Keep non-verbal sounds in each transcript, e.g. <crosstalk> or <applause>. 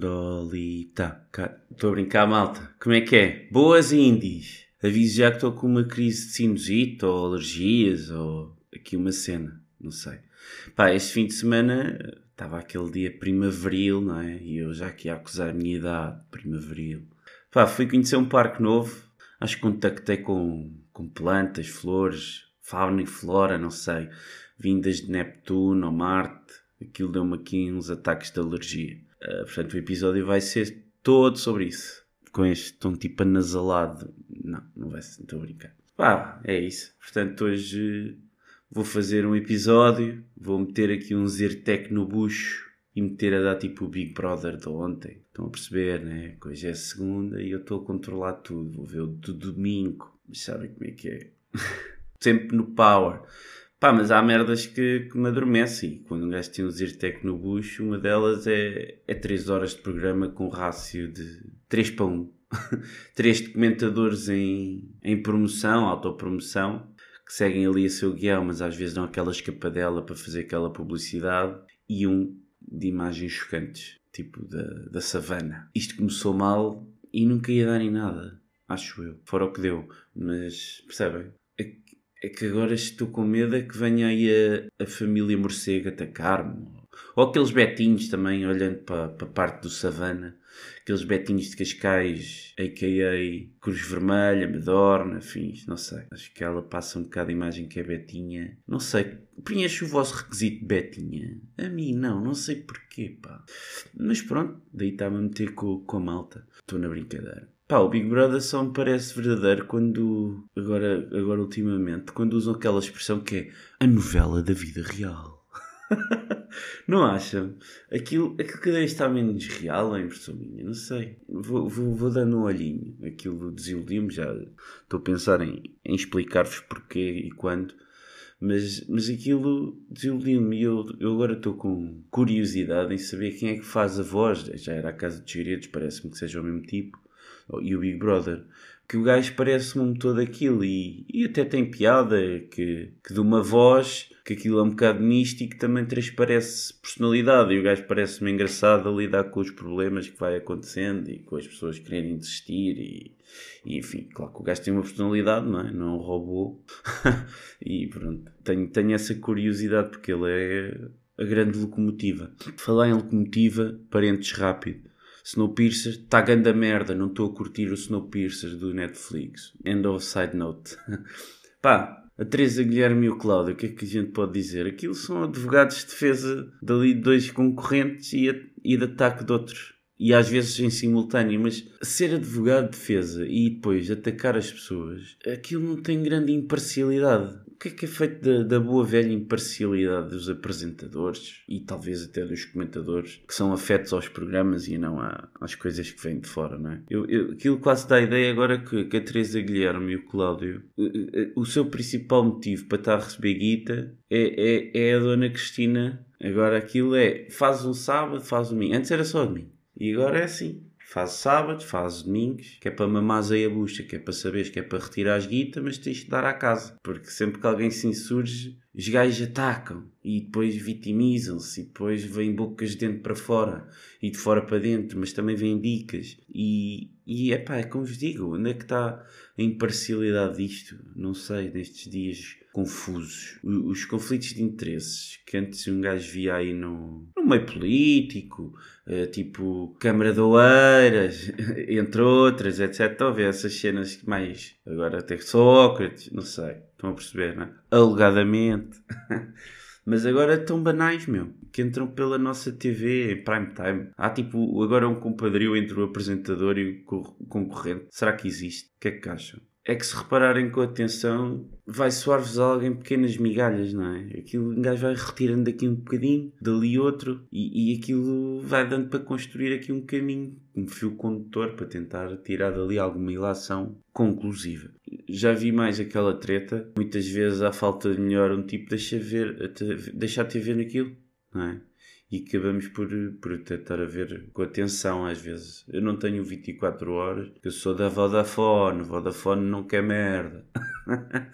Dolita. Estou a brincar, malta. Como é que é? Boas indies. Aviso já que estou com uma crise de sinusite ou alergias ou aqui uma cena. Não sei. Pá, este fim de semana estava aquele dia primaveril, não é? E eu já aqui a acusar a minha idade, primaveril. Pá, fui conhecer um parque novo. Acho que contactei com, com plantas, flores, fauna e flora, não sei. Vindas de Neptuno ou Marte. Aquilo deu-me aqui uns ataques de alergia. Uh, portanto, o episódio vai ser todo sobre isso. Com este tom tipo anasalado. Não, não vai ser, estou a brincar. Pá, é isso. Portanto, hoje vou fazer um episódio. Vou meter aqui um Zirtec no bucho e meter a dar tipo o Big Brother de ontem. Estão a perceber, né? Hoje é segunda e eu estou a controlar tudo. Vou ver o do domingo. Mas sabem como é que é? <laughs> Sempre no power. Pá, mas há merdas que, que me adormecem. Quando um gajo tem um Zirtec no bucho, uma delas é, é 3 horas de programa com rácio de 3 para <laughs> 1. 3 documentadores em, em promoção, autopromoção, que seguem ali a seu guião, mas às vezes dão aquela escapadela para fazer aquela publicidade. E um de imagens chocantes, tipo da, da savana. Isto começou mal e nunca ia dar em nada, acho eu. Fora o que deu. Mas, percebem? É que agora estou com medo é que venha aí a, a família morcego atacar-me. Ou aqueles betinhos também, olhando para, para a parte do savana. Aqueles betinhos de Cascais, a.k.a. Cruz Vermelha, Medorna, fins, não sei. Acho que ela passa um bocado a imagem que é Betinha. Não sei. Preenche o vosso requisito Betinha. A mim não, não sei porquê, pá. Mas pronto, daí está-me a meter com, com a malta. Estou na brincadeira. Pá, o Big Brother só me parece verdadeiro quando, agora, agora ultimamente, quando usam aquela expressão que é a novela da vida real. <laughs> não acham? Aquilo, aquilo vez está menos real, é impressão minha, não sei. Vou, vou, vou dando um olhinho. Aquilo desiludiu-me, já estou a pensar em, em explicar-vos porquê e quando. Mas, mas aquilo desiludiu-me e eu, eu agora estou com curiosidade em saber quem é que faz a voz. Já era a Casa de Segredos, parece-me que seja o mesmo tipo e o Big Brother, que o gajo parece-me um motor daquilo e, e até tem piada que, que de uma voz, que aquilo é um bocado místico, também transparece personalidade e o gajo parece-me engraçado a lidar com os problemas que vai acontecendo e com as pessoas quererem desistir e, e enfim, claro que o gajo tem uma personalidade, não é? Não é um robô <laughs> e pronto, tenho, tenho essa curiosidade porque ele é a grande locomotiva. Falar em locomotiva, parentes rápido. Snowpiercer está ganda merda, não estou a curtir o Snowpiercer do Netflix. End of side note. <laughs> Pá, a Teresa Guilherme e o Cláudio, o que é que a gente pode dizer? Aquilo são advogados de defesa dali de dois concorrentes e, e de ataque de outros. E às vezes em simultâneo, mas ser advogado de defesa e depois atacar as pessoas, aquilo não tem grande imparcialidade que é que é feito da, da, boa velha imparcialidade dos apresentadores e talvez até dos comentadores que são afetos aos programas e não às coisas que vêm de fora, não é? Eu, eu, aquilo quase dá a ideia agora que, que a Teresa Guilherme e o Cláudio, o, eh, eh, o seu principal motivo para estar a receber guita é, é, é a Dona Cristina. Agora aquilo é, faz um sábado, faz um domingo. Antes era só domingo. E agora é assim. Faz sábados, faz domingos, que é para mamar aí a bucha, que é para saberes que é para retirar as guitas, mas tens de dar à casa. Porque sempre que alguém se insurge, os gajos atacam e depois vitimizam-se e depois vêm bocas de dentro para fora e de fora para dentro, mas também vêm dicas. E, e epá, é como vos digo, onde é que está a imparcialidade disto? Não sei, nestes dias confusos. Os conflitos de interesses que antes um gajo via aí no, no meio político, uh, tipo Câmara de Oeiras, <laughs> entre outras, etc. Talvez essas cenas mais. Agora até Sócrates, não sei. Estão a perceber, não é? Alegadamente. <laughs> Mas agora estão banais, meu. Que entram pela nossa TV em prime time. Há tipo, agora um compadrio entre o apresentador e o concorrente. Será que existe? O que é que acham? É que se repararem com atenção, vai soar-vos algo em pequenas migalhas, não é? Aquilo um gajo vai retirando daqui um bocadinho, dali outro, e, e aquilo vai dando para construir aqui um caminho, um fio condutor para tentar tirar dali alguma ilação conclusiva. Já vi mais aquela treta, muitas vezes à falta de melhor um tipo deixa ver, deixar te ver naquilo, não é? E acabamos por, por tentar a ver com atenção às vezes. Eu não tenho 24 horas, eu sou da Vodafone, Vodafone não quer merda. <laughs>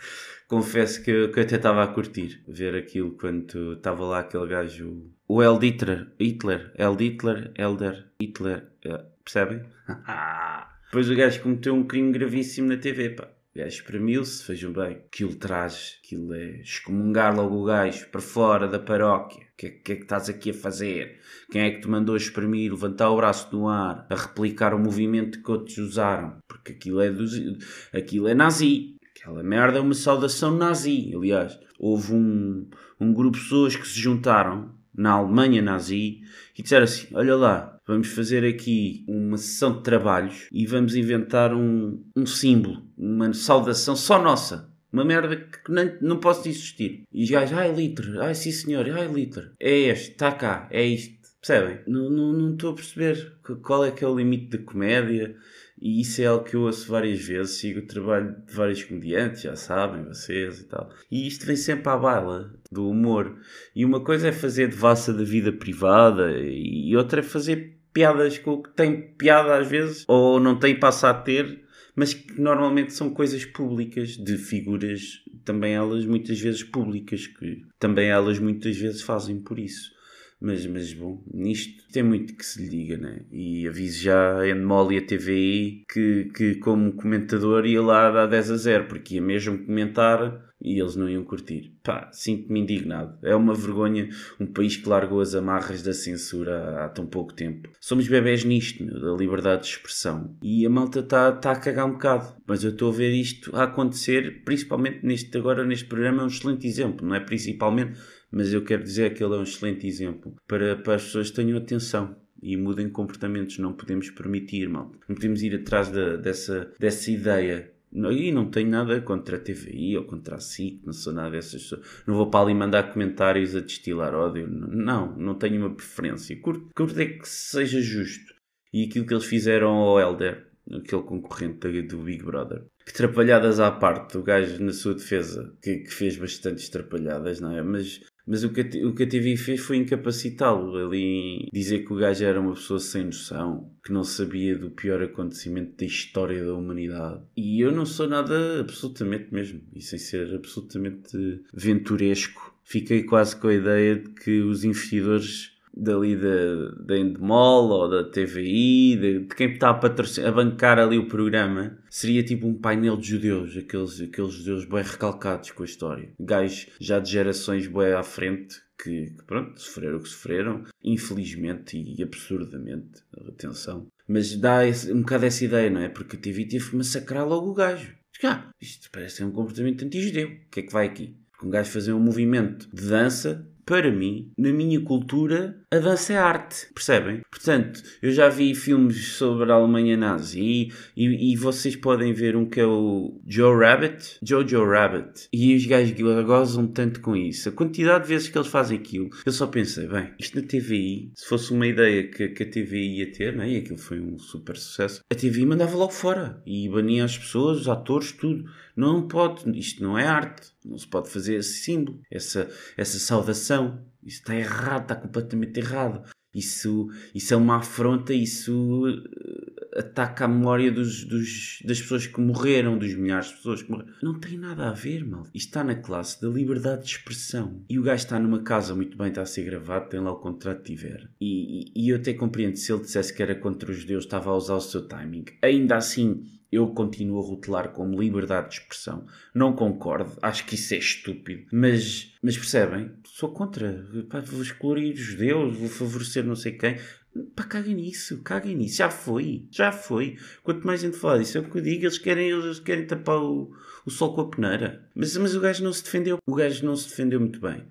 Confesso que que eu até estava a curtir ver aquilo quando estava lá aquele gajo, o El Hitler, Hitler, El Hitler, Elder, Hitler, eh, percebem? <laughs> Depois o gajo cometeu um crime gravíssimo na TV, pá. Gajo espremiu-se, vejam bem. Aquilo traz, aquilo é excomungar logo o gajo para fora da paróquia. O que, é, que é que estás aqui a fazer? Quem é que te mandou exprimir, levantar o braço no ar, a replicar o movimento que outros usaram? Porque aquilo é, dos, aquilo é nazi. Aquela merda é uma saudação nazi. Aliás, houve um, um grupo de pessoas que se juntaram na Alemanha nazi e disseram assim: Olha lá, vamos fazer aqui uma sessão de trabalhos e vamos inventar um, um símbolo, uma saudação só nossa. Uma merda que nem, não posso existir. E os gajos, ai litro, ai sim senhor, ai litro. É este, está cá, é isto. Percebem? Não, não, não estou a perceber qual é que é o limite da comédia e isso é algo que eu ouço várias vezes, sigo o trabalho de vários comediantes, já sabem, vocês e tal. E isto vem sempre à baila do humor. E uma coisa é fazer devassa da vida privada e outra é fazer piadas com o que tem piada às vezes, ou não tem passa a ter, mas que normalmente são coisas públicas, de figuras, também elas muitas vezes públicas, que também elas muitas vezes fazem por isso. Mas, mas bom, nisto tem muito que se lhe diga, né? E aviso já a Endemol e a TVI que, que, como comentador, ia lá dar 10 a 0, porque ia mesmo comentar e eles não iam curtir. Pá, sinto-me indignado. É uma vergonha um país que largou as amarras da censura há tão pouco tempo. Somos bebés nisto, meu, da liberdade de expressão. E a malta está tá a cagar um bocado. Mas eu estou a ver isto a acontecer, principalmente neste agora, neste programa, é um excelente exemplo, não é? Principalmente mas eu quero dizer que ele é um excelente exemplo para, para as pessoas tenham atenção e mudem comportamentos. Não podemos permitir, mal. Não podemos ir atrás da, dessa, dessa ideia. E não tenho nada contra a TVI ou contra a SIC, não sou nada dessas pessoas. Não vou para ali mandar comentários a destilar ódio. Não, não tenho uma preferência. Curto, curto é que seja justo. E aquilo que eles fizeram ao Elder, aquele concorrente do Big Brother, que trapalhadas à parte, o gajo na sua defesa, que, que fez bastantes trapalhadas, não é? Mas mas o que, o que a TV fez foi incapacitá-lo ali, dizer que o gajo era uma pessoa sem noção, que não sabia do pior acontecimento da história da humanidade. E eu não sou nada absolutamente mesmo, e sem ser absolutamente venturesco. Fiquei quase com a ideia de que os investidores dali da, da Endemol ou da TVI, de, de quem está a, a bancar ali o programa, seria tipo um painel de judeus, aqueles, aqueles judeus bem recalcados com a história. Gajos já de gerações bem à frente que, que, pronto, sofreram o que sofreram, infelizmente e absurdamente, atenção. Mas dá esse, um bocado essa ideia, não é? Porque a TV teve que massacrar logo o gajo. Ah, isto parece um comportamento anti-judeu. O que é que vai aqui? Um gajo fazer um movimento de dança para mim, na minha cultura, a dança é arte, percebem? Portanto, eu já vi filmes sobre a Alemanha nazi e, e, vocês podem ver um que é o Joe Rabbit, Jojo Rabbit, e os gajos gozam tanto com isso. A quantidade de vezes que eles fazem aquilo, eu só pensei, bem, isto na TVI, se fosse uma ideia que, que a TVI ia ter, né, e aquilo foi um super sucesso, a TVI mandava logo fora e bania as pessoas, os atores, tudo. Não pode, isto não é arte, não se pode fazer esse símbolo, essa, essa saudação. Isso está errado, está completamente errado. Isso, isso é uma afronta, isso eh, ataca a memória dos, dos, das pessoas que morreram, dos milhares de pessoas que morreram. Não tem nada a ver, mal. Isto está na classe da liberdade de expressão. E o gajo está numa casa muito bem, está a ser gravado, tem lá o contrato que tiver. E, e, e eu até compreendo se ele dissesse que era contra os judeus, estava a usar o seu timing. Ainda assim, eu continuo a rotular como liberdade de expressão. Não concordo, acho que isso é estúpido. Mas, mas percebem? Sou contra. Pá, vou excluir os judeus, vou favorecer não sei quem. Pá, caguem nisso, caguem nisso. Já foi, já foi. Quanto mais gente falar disso, é o que eu digo. Eles querem, eles querem tapar o, o sol com a peneira. Mas, mas o gajo não se defendeu. O gajo não se defendeu muito bem.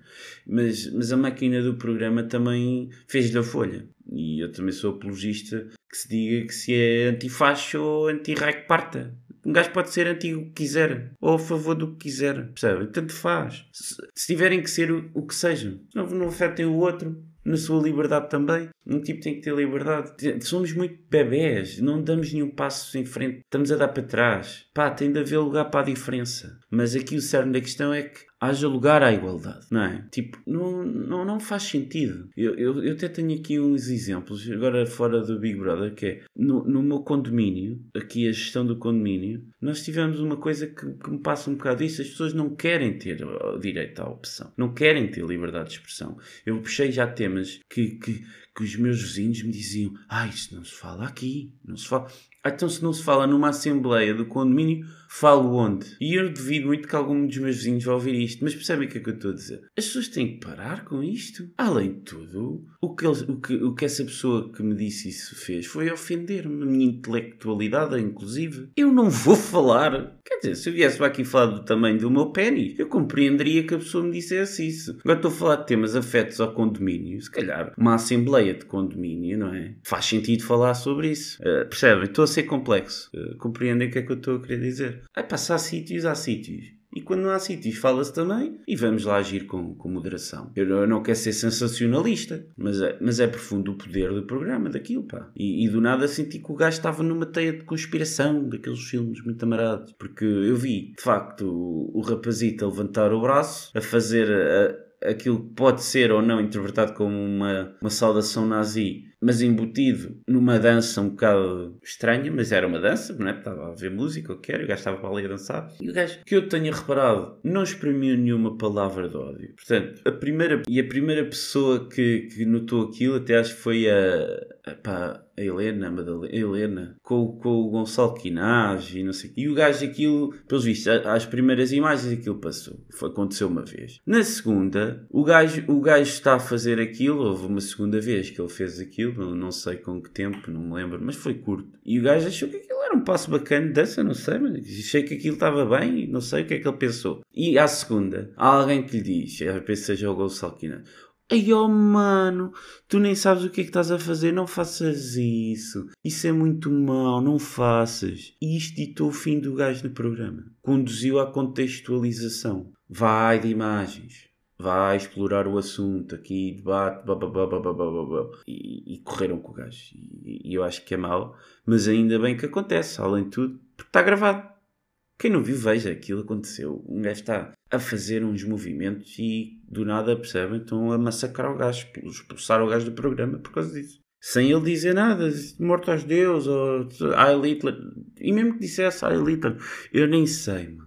Mas, mas a máquina do programa também fez-lhe a folha. E eu também sou apologista que se diga que se é antifacho ou anti-raio parta. Um gajo pode ser antigo o que quiser, ou a favor do que quiser, percebem? Tanto faz. Se, se tiverem que ser o, o que sejam, não, não afetem o outro. Na sua liberdade também. Um tipo tem que ter liberdade. Somos muito bebés, não damos nenhum passo em frente, estamos a dar para trás. Pá, tem de haver lugar para a diferença. Mas aqui o cerne da questão é que haja lugar à igualdade, não é? Tipo, não, não, não faz sentido. Eu, eu, eu até tenho aqui uns exemplos, agora fora do Big Brother, que é no, no meu condomínio, aqui a gestão do condomínio, nós tivemos uma coisa que, que me passa um bocado isso, as pessoas não querem ter direito à opção, não querem ter liberdade de expressão. Eu puxei já temas que, que, que os meus vizinhos me diziam, ah, isto não se fala aqui, não se fala... Então se não se fala numa assembleia do condomínio, falo onde? E eu devido muito que algum dos meus vizinhos vá ouvir isto, mas percebem o que é que eu estou a dizer? As pessoas têm que parar com isto. Além de tudo, o que, eles, o que, o que essa pessoa que me disse isso fez foi ofender-me, a minha intelectualidade, inclusive. Eu não vou falar. Quer dizer, se eu viesse aqui falar do tamanho do meu pênis, eu compreenderia que a pessoa me dissesse isso. Agora estou a falar de temas afetos ao condomínio, se calhar uma assembleia de condomínio, não é? Faz sentido falar sobre isso. Uh, percebem? Estou a ser complexo. Uh, compreendem o que é que eu estou a querer dizer? Passar há sítios, há sítios. E quando não há sítios, fala-se também e vamos lá agir com, com moderação. Eu, eu, não quero ser sensacionalista, mas é, mas é profundo o poder do programa, daquilo, pá. E, e do nada senti que o gajo estava numa teia de conspiração daqueles filmes muito amarados. Porque eu vi, de facto, o, o rapazito a levantar o braço, a fazer a, aquilo que pode ser ou não interpretado como uma, uma saudação nazi mas embutido numa dança um bocado estranha, mas era uma dança, não é? Estava a ver música, o que era, o gajo estava para ali a dançar. E o gajo, que eu tenha reparado, não exprimiu nenhuma palavra de ódio. Portanto, a primeira, e a primeira pessoa que, que notou aquilo, até acho que foi a, a, pá, a Helena, a Madalena, a Helena, com, com o Gonçalo Quinaz e não sei E o gajo aquilo, pelos vistos, às primeiras imagens aquilo passou. Foi, aconteceu uma vez. Na segunda, o gajo, o gajo está a fazer aquilo, houve uma segunda vez que ele fez aquilo, não sei com que tempo, não me lembro, mas foi curto. E o gajo achou que aquilo era um passo bacana de dança, não sei, mas achei que aquilo estava bem e não sei o que é que ele pensou. E à segunda, há alguém que lhe diz, a que seja o Gonçalo Quinaz, Ai oh mano, tu nem sabes o que é que estás a fazer, não faças isso. Isso é muito mau, não faças. E isto ditou o fim do gajo no programa. Conduziu à contextualização. Vai de imagens. Vai explorar o assunto aqui, debate, e, e, correram com o gajo. E, e eu acho que é mau, mas ainda bem que acontece, além de tudo, porque está gravado. Quem não viu, veja, aquilo aconteceu. Um gajo está a fazer uns movimentos e do nada percebem, estão a massacrar o gajo, expulsar o gajo do programa por causa disso. Sem ele dizer nada, morto aos deus, ou I Hitler. E mesmo que dissesse I Hitler, eu nem sei, mano.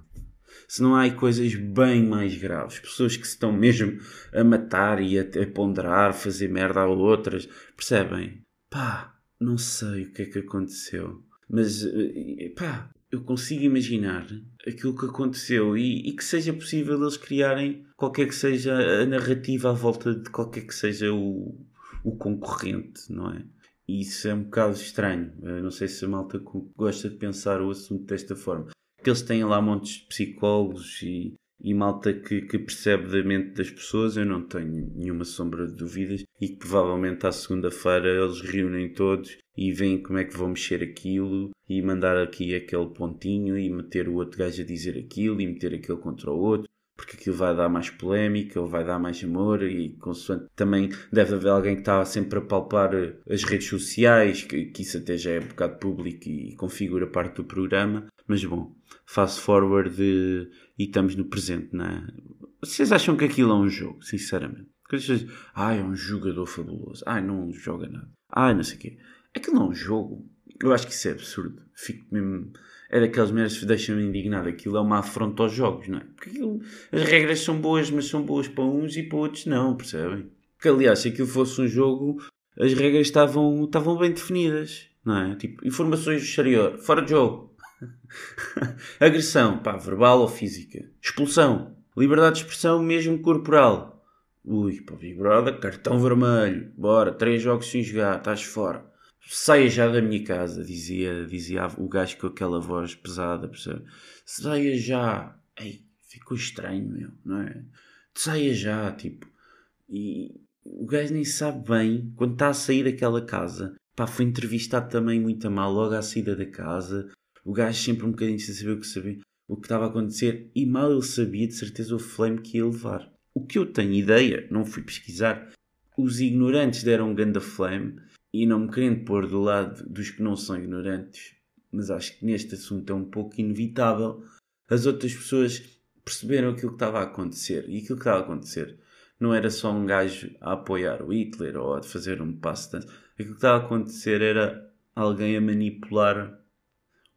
Se não há coisas bem mais graves, pessoas que se estão mesmo a matar e a, a ponderar, fazer merda a outras, percebem? Pá, não sei o que é que aconteceu. Mas, eh, pá, eu consigo imaginar aquilo que aconteceu e, e, que seja possível eles criarem qualquer que seja a narrativa à volta de qualquer que seja o, o concorrente, não é? E isso é um bocado estranho. Eu não sei se a malta gosta de pensar o assunto desta forma. Que eles têm lá montes de psicólogos e, e malta que, que percebe da mente das pessoas, eu não tenho nenhuma sombra de dúvidas, e que provavelmente à segunda-feira eles reúnem todos e veem como é que vão mexer aquilo e mandar aqui aquele pontinho e meter o outro gajo a dizer aquilo e meter aquele contra o outro porque aquilo vai dar mais polémica ou vai dar mais amor e consoante também deve haver alguém que está sempre a palpar as redes sociais, que, que isso até já é um bocado público e configura parte do programa, mas bom, fast forward e estamos no presente, não é? Vocês acham que aquilo é um jogo, sinceramente? Porque vocês dizem, ah, é um jogador fabuloso, ah, não joga nada, ah, não sei o quê. Aquilo não é um jogo. Eu acho que isso é absurdo. Fico mesmo. É daquelas merdas que deixam-me indignado. Aquilo é uma afronta aos jogos, não é? Porque aquilo, as regras são boas, mas são boas para uns e para outros não, percebem? Porque aliás, se aquilo fosse um jogo, as regras estavam, estavam bem definidas, não é? Tipo, informações do exterior, fora de jogo. <laughs> Agressão, pá, verbal ou física. Expulsão. Liberdade de expressão, mesmo corporal. Ui, pá, Big Brother, cartão vermelho. Bora, três jogos sem jogar, estás fora saia já da minha casa, dizia, dizia o gajo com aquela voz pesada, percebe? Saia já. Ei, ficou estranho, meu, não é? Saia já, tipo. E o gajo nem sabe bem, quando está a sair daquela casa, pá, foi entrevistado também muito a mal logo à saída da casa. O gajo sempre um bocadinho sem saber o que sabia, o que estava a acontecer, e mal ele sabia de certeza o flame que ia levar. O que eu tenho ideia, não fui pesquisar, os ignorantes deram um ganda flame e não me querendo pôr do lado dos que não são ignorantes, mas acho que neste assunto é um pouco inevitável, as outras pessoas perceberam aquilo que estava a acontecer. E aquilo que estava a acontecer não era só um gajo a apoiar o Hitler ou a fazer um passo de Aquilo que estava a acontecer era alguém a manipular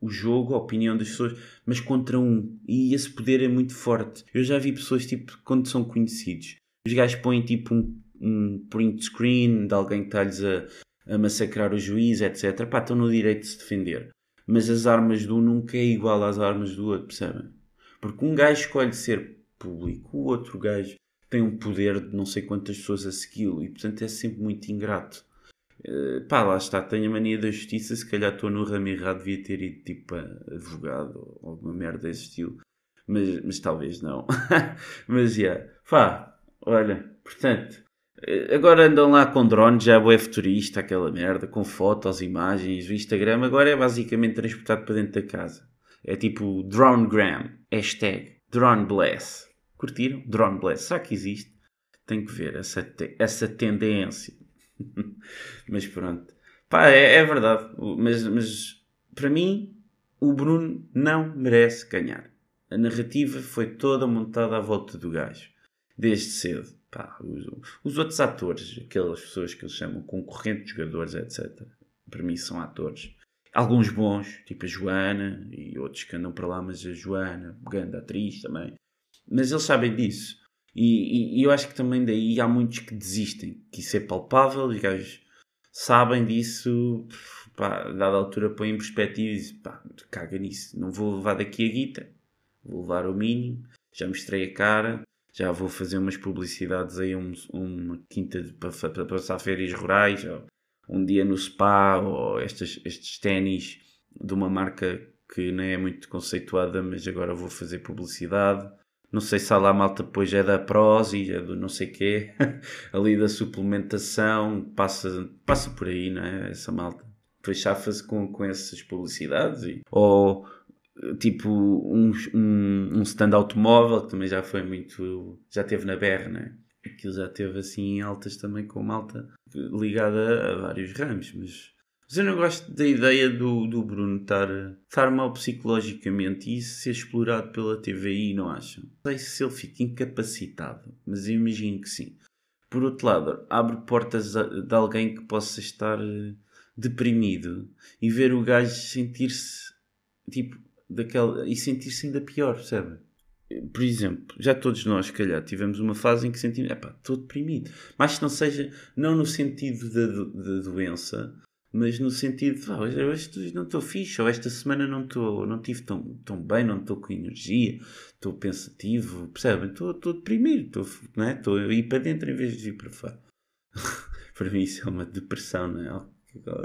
o jogo, a opinião das pessoas, mas contra um. E esse poder é muito forte. Eu já vi pessoas, tipo, quando são conhecidos, os gajos põem tipo um, um print screen de alguém que está-lhes a, a massacrar o juiz, etc. Pá, estão no direito de se defender. Mas as armas de um nunca é igual às armas do outro, percebem? Porque um gajo escolhe ser público, o outro gajo tem um poder de não sei quantas pessoas a segui-lo e, portanto, é sempre muito ingrato. Uh, pá, lá está, tenho a mania da justiça. Se calhar estou no ramo errado, devia ter ido tipo advogado ou alguma merda desse estilo, mas, mas talvez não. <laughs> mas já, yeah. pá, olha, portanto, eh, agora andam lá com drones, já é futurista, aquela merda, com fotos, imagens. O Instagram agora é basicamente transportado para dentro da casa. É tipo DroneGram, hashtag DroneBless. Curtiram? DroneBless. Será que existe? Tem que ver essa, essa tendência. <laughs> mas pronto. Pá, é, é verdade. Mas, mas para mim, o Bruno não merece ganhar. A narrativa foi toda montada à volta do gajo. Desde cedo. Pá, os, os, outros atores, aquelas pessoas que eles chamam concorrentes jogadores, etc. Para mim são atores. Alguns bons, tipo a Joana e outros que andam para lá, mas a Joana, grande atriz também. Mas eles sabem disso. E, e, e, eu acho que também daí há muitos que desistem, que isso é palpável, os gajos sabem disso, pá, dada altura põem em perspectiva e dizem, pá, caga nisso, não vou levar daqui a guita, vou levar o mínimo, já mostrei a cara, já vou fazer umas publicidades aí, um, uma quinta para, passar férias rurais, ou um dia no spa, ou estes, estes ténis de uma marca que nem é muito conceituada, mas agora vou fazer publicidade não sei se há lá malta depois é da Prozis, é do não sei quê, <laughs> ali da suplementação, passa, passa por aí, não é? Essa malta. Depois chafa-se com, com essas publicidades. E, ou tipo um, um, um stand automóvel que também já foi muito. já teve na BR, não é? Aquilo já teve assim altas também com malta ligada a vários ramos, mas mas eu não gosto da ideia do, do Bruno estar, estar mal psicologicamente e isso ser explorado pela TVI, não acham? Não sei se ele fica incapacitado, mas eu imagino que sim. Por outro lado, abre portas de alguém que possa estar eh, deprimido e ver o gajo sentir-se tipo daquela e sentir-se ainda pior, percebe? Por exemplo, já todos nós, se calhar, tivemos uma fase em que sentimos, epá, estou deprimido. Mas não seja, não no sentido da doença, mas no sentido de, ah, hoje não estou fixe, ou esta semana não estou, não tive tão, tão bem, não estou com energia, estou pensativo, percebem? Estou, deprimido, estou, é? estou a ir para dentro em vez de ir para fora. <laughs> para mim isso é uma depressão, não é? Algo,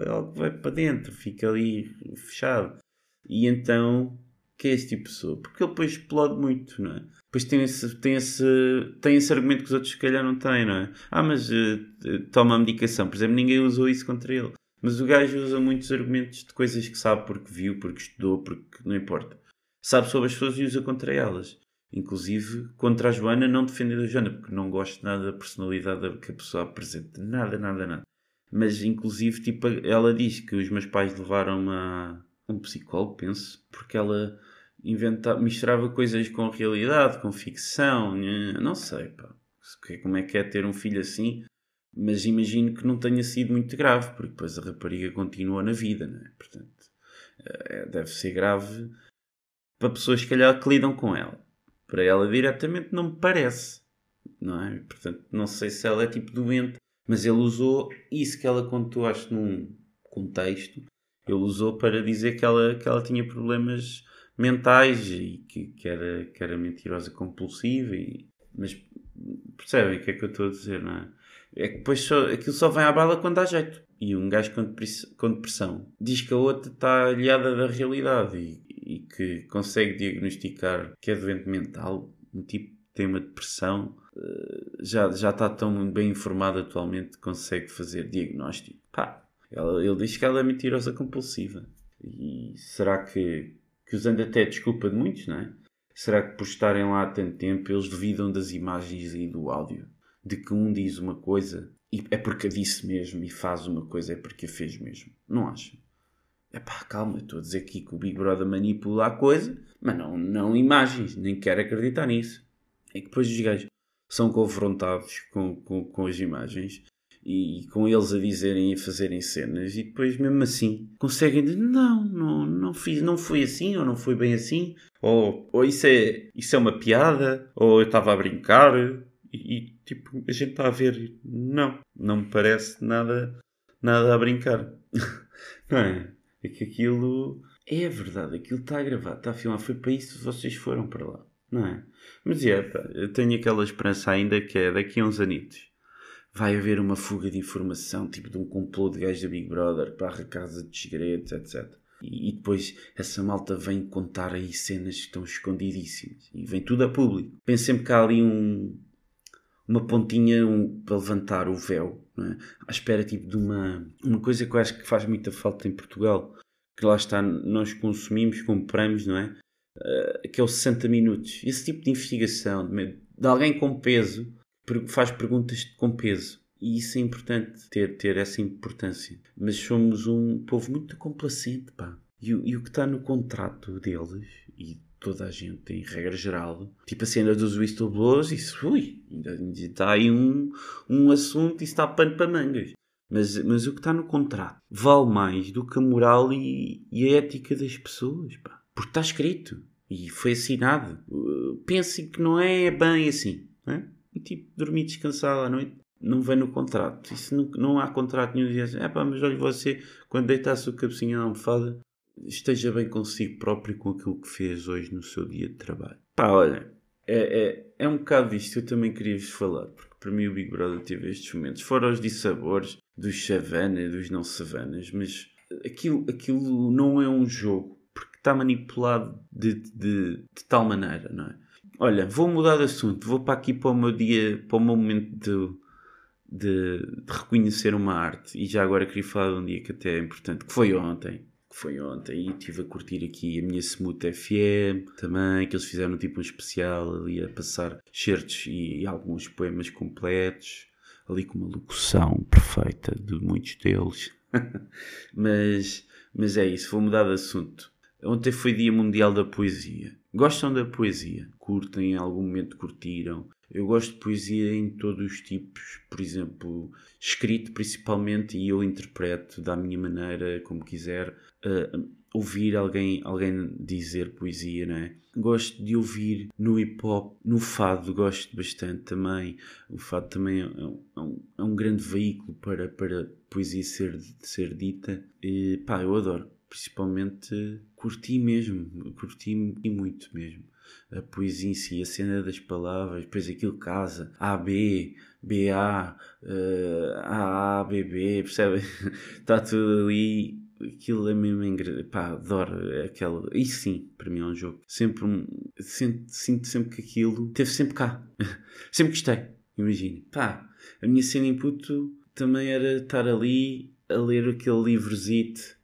algo vai para dentro, fica ali fechado. E então, que é este tipo de pessoa? Porque ele depois explode muito, não é? Depois tem esse, tem esse, tem esse argumento que os outros se calhar não têm, não é? Ah, mas uh, toma a medicação. Por exemplo, ninguém usou isso contra ele. Mas o gajo usa muitos argumentos de coisas que sabe porque viu, porque estudou, porque não importa. Sabe sobre as pessoas e usa contra elas. Inclusive contra a Joana, não defendendo a Joana, porque não gosto nada da personalidade que a pessoa apresenta. Nada, nada, nada. Mas inclusive, tipo, ela diz que os meus pais levaram a um psicólogo, penso, porque ela inventava, misturava coisas com realidade, com ficção. Não sei, pá. Como é que é ter um filho assim? Mas imagino que não tenha sido muito grave, porque depois a rapariga continua na vida, não é? Portanto, eh, deve ser grave para pessoas, se calhar, que lidam com ela. Para ela diretamente não me parece, não é? Portanto, não sei se ela é tipo doente, mas ele usou isso que ela contou, acho, num contexto, ele usou para dizer que ela, que ela tinha problemas mentais e que, que, era, que era mentirosa compulsiva, e, mas percebem o que é que eu estou a dizer, não é? É que depois só, aquilo só vem à bala quando dá jeito. E um gajo com depressão diz que a outra está aliada da realidade e, e, que consegue diagnosticar que é doente mental, um tipo que tem uma depressão, eh, já, já está tão bem informado atualmente que consegue fazer diagnóstico. Pá, ela, ele diz que ela é mentirosa compulsiva. E será que, que usando até desculpa de muitos, não é? Será que por estarem lá há tanto tempo eles duvidam das imagens e do áudio? De que um diz uma coisa e é porque a disse mesmo e faz uma coisa, é porque a fez mesmo. Não acha? É pá, calma, estou a dizer aqui que o Big Brother manipula a coisa, mas não, não imagens, nem quero acreditar nisso. É que depois os gajos são confrontados com, com, com as imagens e com eles a dizerem e a fazerem cenas e depois mesmo assim conseguem dizer não, não, não fiz, não foi assim ou não foi bem assim ou, ou isso, é, isso é uma piada ou eu estava a brincar e, tipo a gente está a ver não, não me parece nada nada a brincar <laughs> não é? É que aquilo é verdade, aquilo está a gravar, está a filmar, foi para isso que vocês foram para lá, não é? Mas é, pá, eu tenho aquela esperança ainda que é daqui a uns anitos vai haver uma fuga de informação, tipo de um complô de gajos da Big Brother para a casa de segredos, etc. E, e, depois essa malta vem contar aí cenas que estão escondidíssimas e vem tudo a público. Penso sempre que há ali um, uma pontinha um, para levantar o véu, é? à espera tipo de uma, uma coisa que eu acho que faz muita falta em Portugal, que lá está, nós consumimos, compramos, não é? Uh, que é o 60 minutos. Esse tipo de investigação, de, de alguém com peso faz perguntas com peso. E isso é importante, ter, ter essa importância. Mas somos um povo muito complacente, pá. E, e o que está no contrato deles, e toda a gente, em regra geral, tipo a cena dos whistleblowers, isso, ui, ainda, está aí um, um assunto e está pano para mangas. Mas, mas o que está no contrato vale mais do que a moral e, e a ética das pessoas, pá. Porque está escrito e foi assinado. Uh, pensem que não é bem assim, é? e tipo, dormir descansado à noite não vem no contrato. Isso não, não há contrato nenhum assim, é pá, mas olha você, quando deitar a sua cabecinha na almofada, esteja bem consigo próprio com aquilo que fez hoje no seu dia de trabalho. Pá, olha, é, é, é um bocado disto que eu também queria vos falar, porque para mim o Big Brother teve estes momentos, fora os dissabores, dos savana, dos não savanas, mas aquilo, aquilo não é um jogo, porque está manipulado de, de, de tal maneira, não é? Olha, vou mudar de assunto, vou para aqui para o meu dia, para o meu momento de, de, de, reconhecer uma arte. E já agora queria falar de um dia que até é importante, que foi ontem. Que foi ontem, e estive a curtir aqui a minha Smooth FM também, que eles fizeram tipo um especial ali a passar certos e, e alguns poemas completos, ali com uma locução perfeita de muitos deles. <laughs> mas, mas é isso, vou mudar de assunto. Ontem foi Dia Mundial da Poesia. Gostam da poesia? Curtem? Em algum momento curtiram? Eu gosto de poesia em todos os tipos, por exemplo, escrito principalmente e eu interpreto da minha maneira, como quiser, uh, ouvir alguém, alguém dizer poesia, não é? Gosto de ouvir no hip hop, no fado, gosto bastante também. O fado também é, é um, é um grande veículo para, para poesia ser, ser dita. E pá, eu adoro principalmente curti mesmo, curti muito mesmo. A poesia em si, a cena das palavras, depois aquilo casa, AB, BA, uh, AA, BB, percebe? <laughs> Está tudo ali, aquilo é mesmo engraçado. Pá, adoro aquela. E sim, para mim é um jogo. Sempre. Sinto, sinto sempre que aquilo teve sempre cá. <laughs> sempre gostei, imagina. Pá, a minha cena input também era estar ali a ler aquele livrozito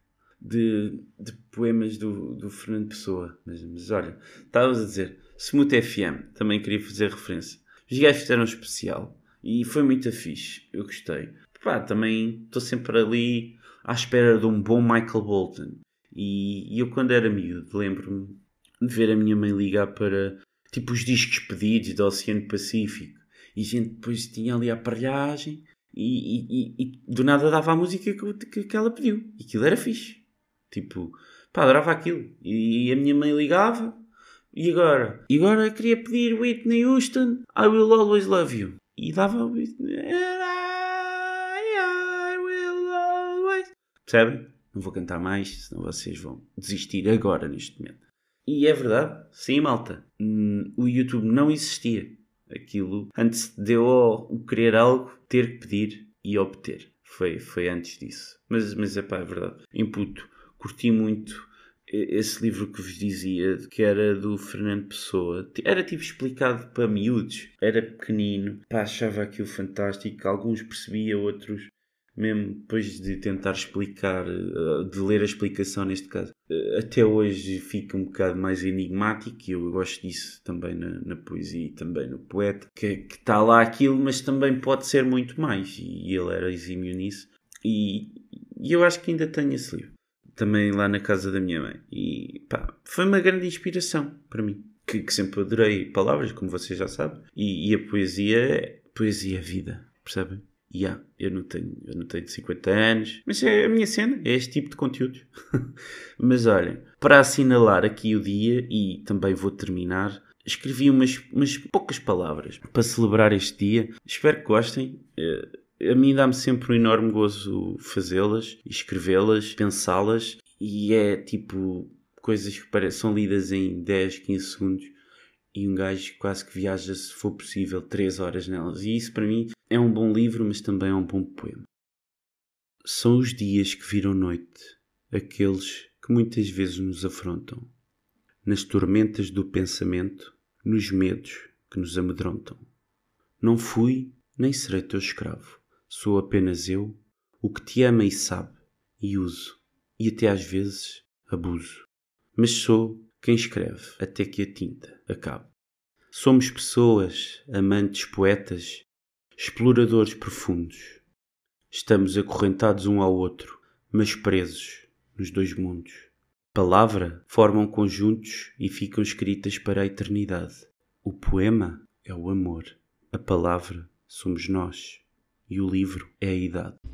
de, de poemas do, do Fernando Pessoa. Mas, mas olha, estavas a dizer, Smooth FM, também queria fazer referência. Os gajos fizeram especial e foi muito fixe, eu gostei. Pá, também estou sempre ali à espera de um bom Michael Bolton. E, e eu, quando era miúdo, lembro-me de ver a minha mãe ligar para tipo os discos pedidos do Oceano Pacífico. E a gente depois tinha ali a aparelhagem e, e, e, do nada dava a música que, que, ela pediu. E aquilo era fixe. Tipo, pá, adorava aquilo. E a minha mãe ligava. E agora? E agora queria pedir Whitney Houston, I Will Always Love You. E dava Whitney. I, will always. Percebem? Não vou cantar mais, senão vocês vão desistir agora neste momento. E é verdade, sim, malta. Hum, o YouTube não existia. Aquilo, antes de eu querer algo, ter que pedir e obter. Foi, foi antes disso. Mas, mas é pá, é verdade. Imputo curti muito esse livro que vos dizia, que era do Fernando Pessoa. Era tipo explicado para miúdos. Era pequenino. Pá, achava aquilo fantástico. Alguns percebia, outros mesmo depois de tentar explicar, eh, de ler a explicação neste caso, eh, até hoje fica um bocado mais enigmático e eu gosto disso também na, na poesia e também no poeta, que está lá aquilo, mas também pode ser muito mais e ele era exímio nisso e, e eu acho que ainda tenho esse livro. Também lá na casa da minha mãe. E pá, foi uma grande inspiração para mim. Que, que sempre adorei palavras, como vocês já sabem. E, e a poesia, poesia é vida, percebem? yeah, eu não tenho, eu não tenho 50 anos, mas é a minha cena, é este tipo de conteúdo. <laughs> mas olhem, para assinalar aqui o dia e também vou terminar, escrevi umas, umas poucas palavras para celebrar este dia. Espero que gostem. Eh, a mim dá-me sempre um enorme gozo fazê-las, escrevê-las, pensá-las e é tipo coisas que são lidas em 10, 15 segundos e um gajo quase que viaja, se for possível, 3 horas nelas. E isso para mim é um bom livro, mas também é um bom poema. São os dias que viram noite, aqueles que muitas vezes nos afrontam, nas tormentas do pensamento, nos medos que nos amedrontam. Não fui nem serei teu escravo, sou apenas eu, o que te ama e sabe, e uso, e até às vezes abuso. Mas sou quem escreve até que a tinta acabe. Somos pessoas, amantes, poetas, exploradores profundos. Estamos acorrentados um ao outro, mas presos nos dois mundos. Palavra formam conjuntos e ficam escritas para a eternidade. O poema é o amor, a palavra somos nós e o livro é a idade.